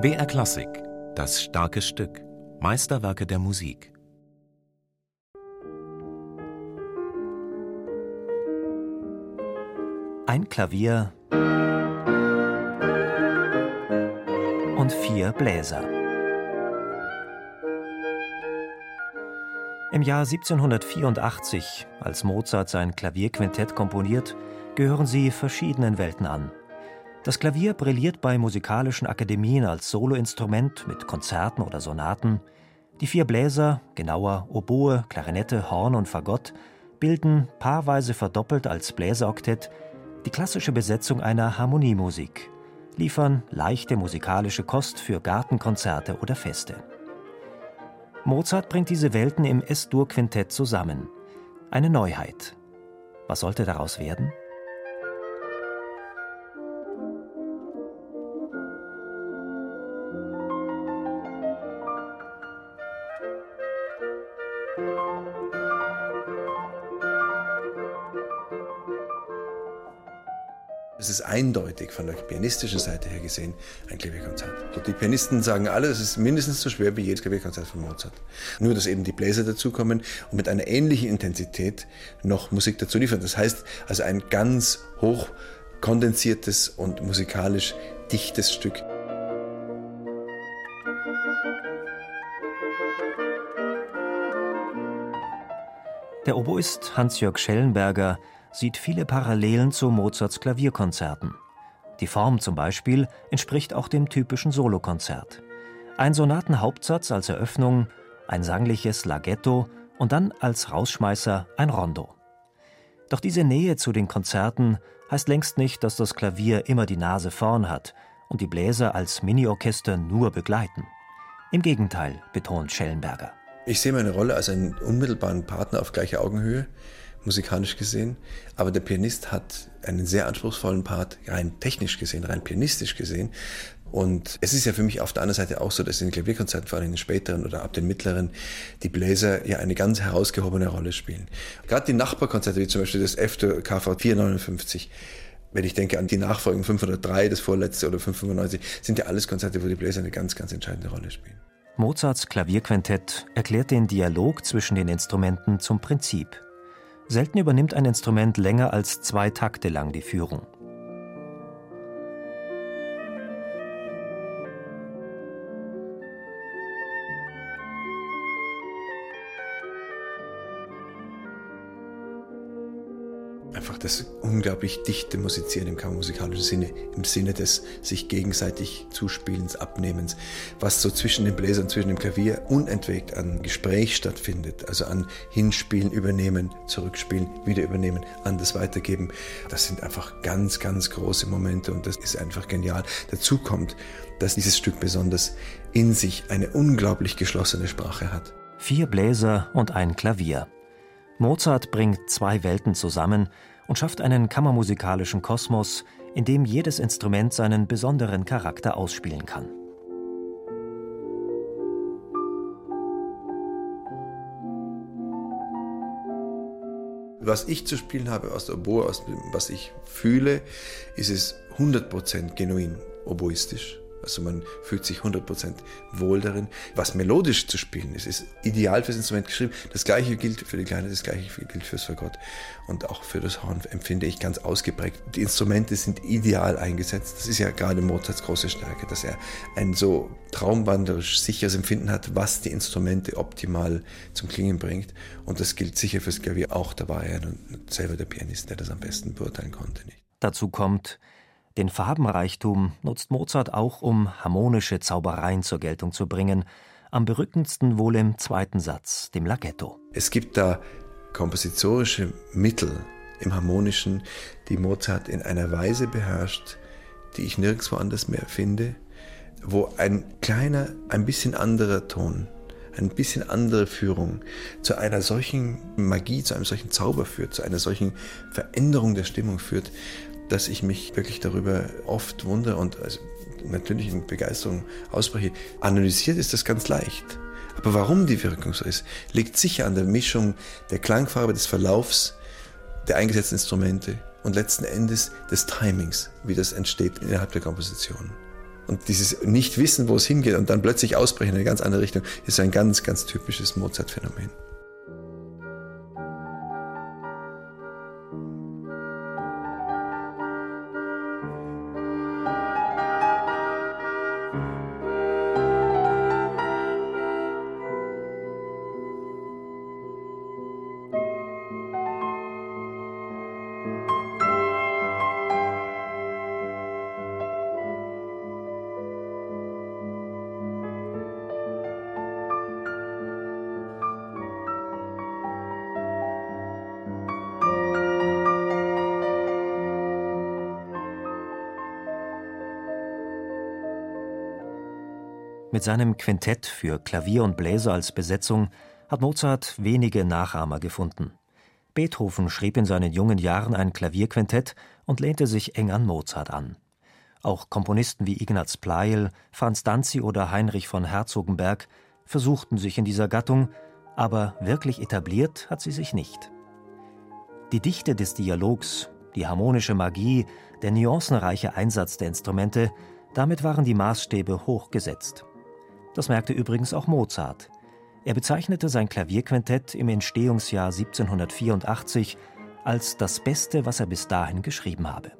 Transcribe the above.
BR Klassik, das starke Stück, Meisterwerke der Musik. Ein Klavier und vier Bläser. Im Jahr 1784, als Mozart sein Klavierquintett komponiert, gehören sie verschiedenen Welten an. Das Klavier brilliert bei musikalischen Akademien als Soloinstrument mit Konzerten oder Sonaten. Die vier Bläser, genauer Oboe, Klarinette, Horn und Fagott, bilden, paarweise verdoppelt als Bläseroktett, die klassische Besetzung einer Harmoniemusik, liefern leichte musikalische Kost für Gartenkonzerte oder Feste. Mozart bringt diese Welten im S-Dur-Quintett zusammen. Eine Neuheit. Was sollte daraus werden? Es ist eindeutig von der pianistischen Seite her gesehen ein Klavierkonzert. Die Pianisten sagen alle, es ist mindestens so schwer wie jedes Klavierkonzert von Mozart. Nur, dass eben die Bläser dazukommen und mit einer ähnlichen Intensität noch Musik dazu liefern. Das heißt also ein ganz hoch kondensiertes und musikalisch dichtes Stück. Der Oboist Hans-Jörg Schellenberger sieht viele Parallelen zu Mozarts Klavierkonzerten. Die Form zum Beispiel entspricht auch dem typischen Solokonzert. Ein Sonatenhauptsatz als Eröffnung, ein sangliches Laghetto und dann als Rausschmeißer ein Rondo. Doch diese Nähe zu den Konzerten heißt längst nicht, dass das Klavier immer die Nase vorn hat und die Bläser als Miniorchester nur begleiten. Im Gegenteil, betont Schellenberger. Ich sehe meine Rolle als einen unmittelbaren Partner auf gleicher Augenhöhe, musikalisch gesehen. Aber der Pianist hat einen sehr anspruchsvollen Part, rein technisch gesehen, rein pianistisch gesehen. Und es ist ja für mich auf der anderen Seite auch so, dass in den Klavierkonzerten, vor allem in den späteren oder ab den mittleren, die Bläser ja eine ganz herausgehobene Rolle spielen. Gerade die Nachbarkonzerte, wie zum Beispiel das F KV 459, wenn ich denke an die Nachfolgen 503, das vorletzte oder 595, sind ja alles Konzerte, wo die Bläser eine ganz, ganz entscheidende Rolle spielen. Mozarts Klavierquintett erklärt den Dialog zwischen den Instrumenten zum Prinzip. Selten übernimmt ein Instrument länger als zwei Takte lang die Führung. Einfach das unglaublich dichte Musizieren im kammermusikalischen Sinne, im Sinne des sich gegenseitig Zuspielens, Abnehmens, was so zwischen den Bläsern, zwischen dem Klavier unentwegt an Gespräch stattfindet, also an Hinspielen, Übernehmen, Zurückspielen, wieder übernehmen, an das Weitergeben. Das sind einfach ganz, ganz große Momente und das ist einfach genial. Dazu kommt, dass dieses Stück besonders in sich eine unglaublich geschlossene Sprache hat. Vier Bläser und ein Klavier. Mozart bringt zwei Welten zusammen und schafft einen kammermusikalischen Kosmos, in dem jedes Instrument seinen besonderen Charakter ausspielen kann. Was ich zu spielen habe aus der Oboe, aus dem, was ich fühle, ist es 100% genuin oboistisch. Also man fühlt sich 100% wohl darin. Was melodisch zu spielen ist, ist ideal fürs Instrument geschrieben. Das gleiche gilt für die Kleine, das gleiche gilt fürs Fagott. Und auch für das Horn empfinde ich ganz ausgeprägt. Die Instrumente sind ideal eingesetzt. Das ist ja gerade Mozarts große Stärke, dass er ein so traumwanderisch sicheres Empfinden hat, was die Instrumente optimal zum Klingen bringt. Und das gilt sicher fürs Klavier auch. Da war er selber der Pianist, der das am besten beurteilen konnte. Nicht? Dazu kommt, den Farbenreichtum nutzt Mozart auch, um harmonische Zaubereien zur Geltung zu bringen, am berückendsten wohl im zweiten Satz, dem Laghetto. Es gibt da kompositorische Mittel im Harmonischen, die Mozart in einer Weise beherrscht, die ich nirgendwo anders mehr finde, wo ein kleiner, ein bisschen anderer Ton, ein bisschen andere Führung zu einer solchen Magie, zu einem solchen Zauber führt, zu einer solchen Veränderung der Stimmung führt, dass ich mich wirklich darüber oft wundere und also natürlich in Begeisterung ausspreche. Analysiert ist das ganz leicht. Aber warum die Wirkung so ist, liegt sicher an der Mischung der Klangfarbe, des Verlaufs der eingesetzten Instrumente und letzten Endes des Timings, wie das entsteht innerhalb der Komposition. Und dieses Nicht-Wissen, wo es hingeht und dann plötzlich ausbrechen in eine ganz andere Richtung, ist ein ganz, ganz typisches Mozart-Phänomen. Mit seinem Quintett für Klavier und Bläser als Besetzung hat Mozart wenige Nachahmer gefunden. Beethoven schrieb in seinen jungen Jahren ein Klavierquintett und lehnte sich eng an Mozart an. Auch Komponisten wie Ignaz Pleil, Franz Danzi oder Heinrich von Herzogenberg versuchten sich in dieser Gattung, aber wirklich etabliert hat sie sich nicht. Die Dichte des Dialogs, die harmonische Magie, der nuancenreiche Einsatz der Instrumente, damit waren die Maßstäbe hoch gesetzt. Das merkte übrigens auch Mozart. Er bezeichnete sein Klavierquintett im Entstehungsjahr 1784 als das Beste, was er bis dahin geschrieben habe